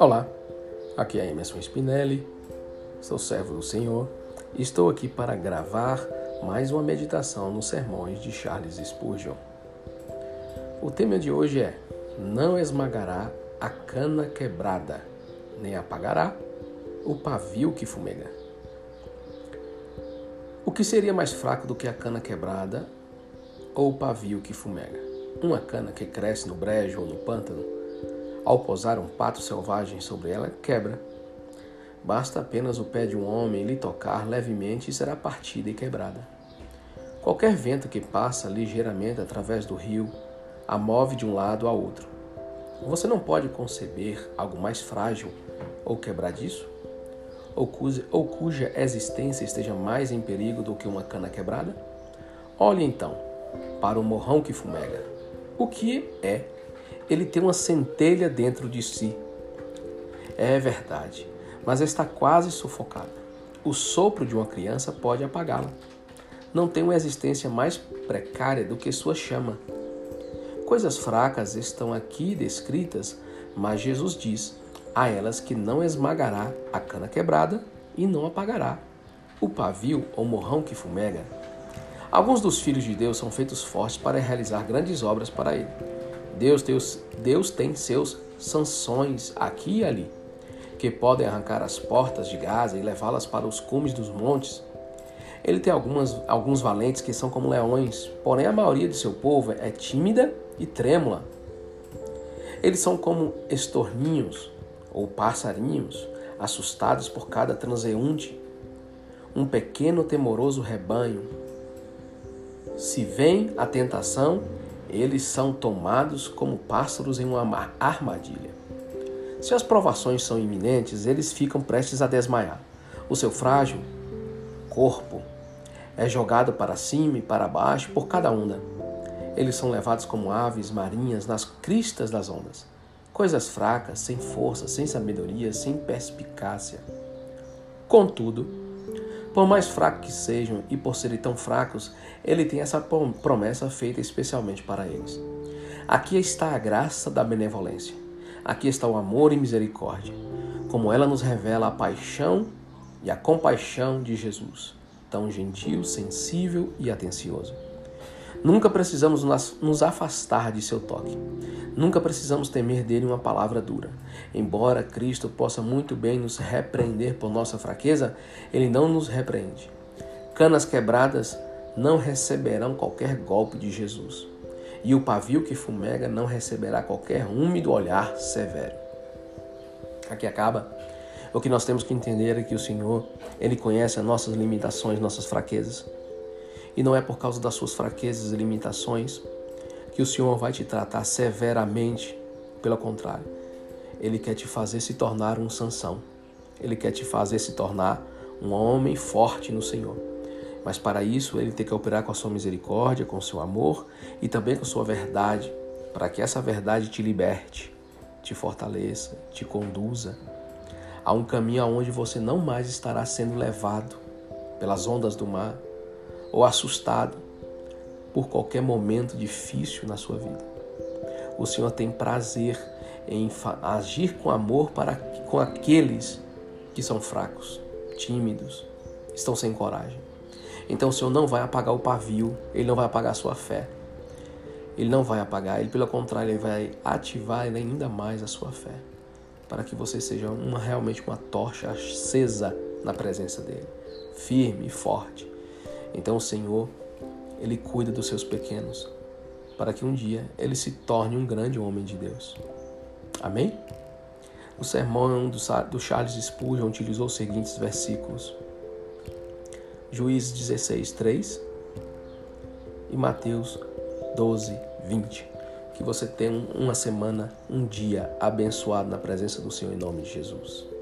Olá, aqui é Emerson Spinelli, sou servo do Senhor e estou aqui para gravar mais uma meditação nos sermões de Charles Spurgeon. O tema de hoje é Não esmagará a cana quebrada, nem apagará o pavio que fumega. O que seria mais fraco do que a cana quebrada ou o pavio que fumega? Uma cana que cresce no brejo ou no pântano ao posar um pato selvagem sobre ela, quebra. Basta apenas o pé de um homem lhe tocar levemente e será partida e quebrada. Qualquer vento que passa ligeiramente através do rio a move de um lado a outro. Você não pode conceber algo mais frágil ou quebradiço? Ou cuja, ou cuja existência esteja mais em perigo do que uma cana quebrada? Olhe então para o morrão que fumega. O que é ele tem uma centelha dentro de si. É verdade, mas está quase sufocada. O sopro de uma criança pode apagá-la. Não tem uma existência mais precária do que sua chama. Coisas fracas estão aqui descritas, mas Jesus diz a elas que não esmagará a cana quebrada e não apagará o pavio ou morrão que fumega. Alguns dos filhos de Deus são feitos fortes para realizar grandes obras para Ele. Deus, Deus, Deus tem seus sanções aqui e ali, que podem arrancar as portas de Gaza e levá-las para os cumes dos montes. Ele tem algumas, alguns valentes que são como leões, porém a maioria de seu povo é tímida e trêmula. Eles são como estorninhos ou passarinhos, assustados por cada transeunte. Um pequeno temoroso rebanho. Se vem a tentação, eles são tomados como pássaros em uma armadilha. Se as provações são iminentes, eles ficam prestes a desmaiar. O seu frágil corpo é jogado para cima e para baixo por cada onda. Eles são levados como aves marinhas nas cristas das ondas. Coisas fracas, sem força, sem sabedoria, sem perspicácia. Contudo, por mais fracos que sejam e por serem tão fracos, ele tem essa promessa feita especialmente para eles. Aqui está a graça da benevolência. Aqui está o amor e misericórdia, como ela nos revela a paixão e a compaixão de Jesus, tão gentil, sensível e atencioso. Nunca precisamos nos afastar de seu toque. Nunca precisamos temer dele uma palavra dura. Embora Cristo possa muito bem nos repreender por nossa fraqueza, ele não nos repreende. Canas quebradas não receberão qualquer golpe de Jesus. E o pavio que fumega não receberá qualquer úmido olhar severo. Aqui acaba. O que nós temos que entender é que o Senhor, Ele conhece as nossas limitações, nossas fraquezas. E não é por causa das suas fraquezas e limitações que o Senhor vai te tratar severamente. Pelo contrário, Ele quer te fazer se tornar um Sansão. Ele quer te fazer se tornar um homem forte no Senhor. Mas para isso, Ele tem que operar com a sua misericórdia, com o seu amor e também com a sua verdade, para que essa verdade te liberte, te fortaleça, te conduza a um caminho aonde você não mais estará sendo levado pelas ondas do mar, ou assustado por qualquer momento difícil na sua vida. O Senhor tem prazer em agir com amor para com aqueles que são fracos, tímidos, estão sem coragem. Então o Senhor não vai apagar o pavio, ele não vai apagar a sua fé. Ele não vai apagar, ele pelo contrário, ele vai ativar ainda mais a sua fé, para que você seja uma realmente uma tocha acesa na presença dele, firme e forte, então o Senhor, ele cuida dos seus pequenos, para que um dia ele se torne um grande homem de Deus. Amém? O sermão do Charles Spurgeon utilizou os seguintes versículos: Juízes 16, 3 e Mateus 12, 20. Que você tenha uma semana, um dia abençoado na presença do Senhor em nome de Jesus.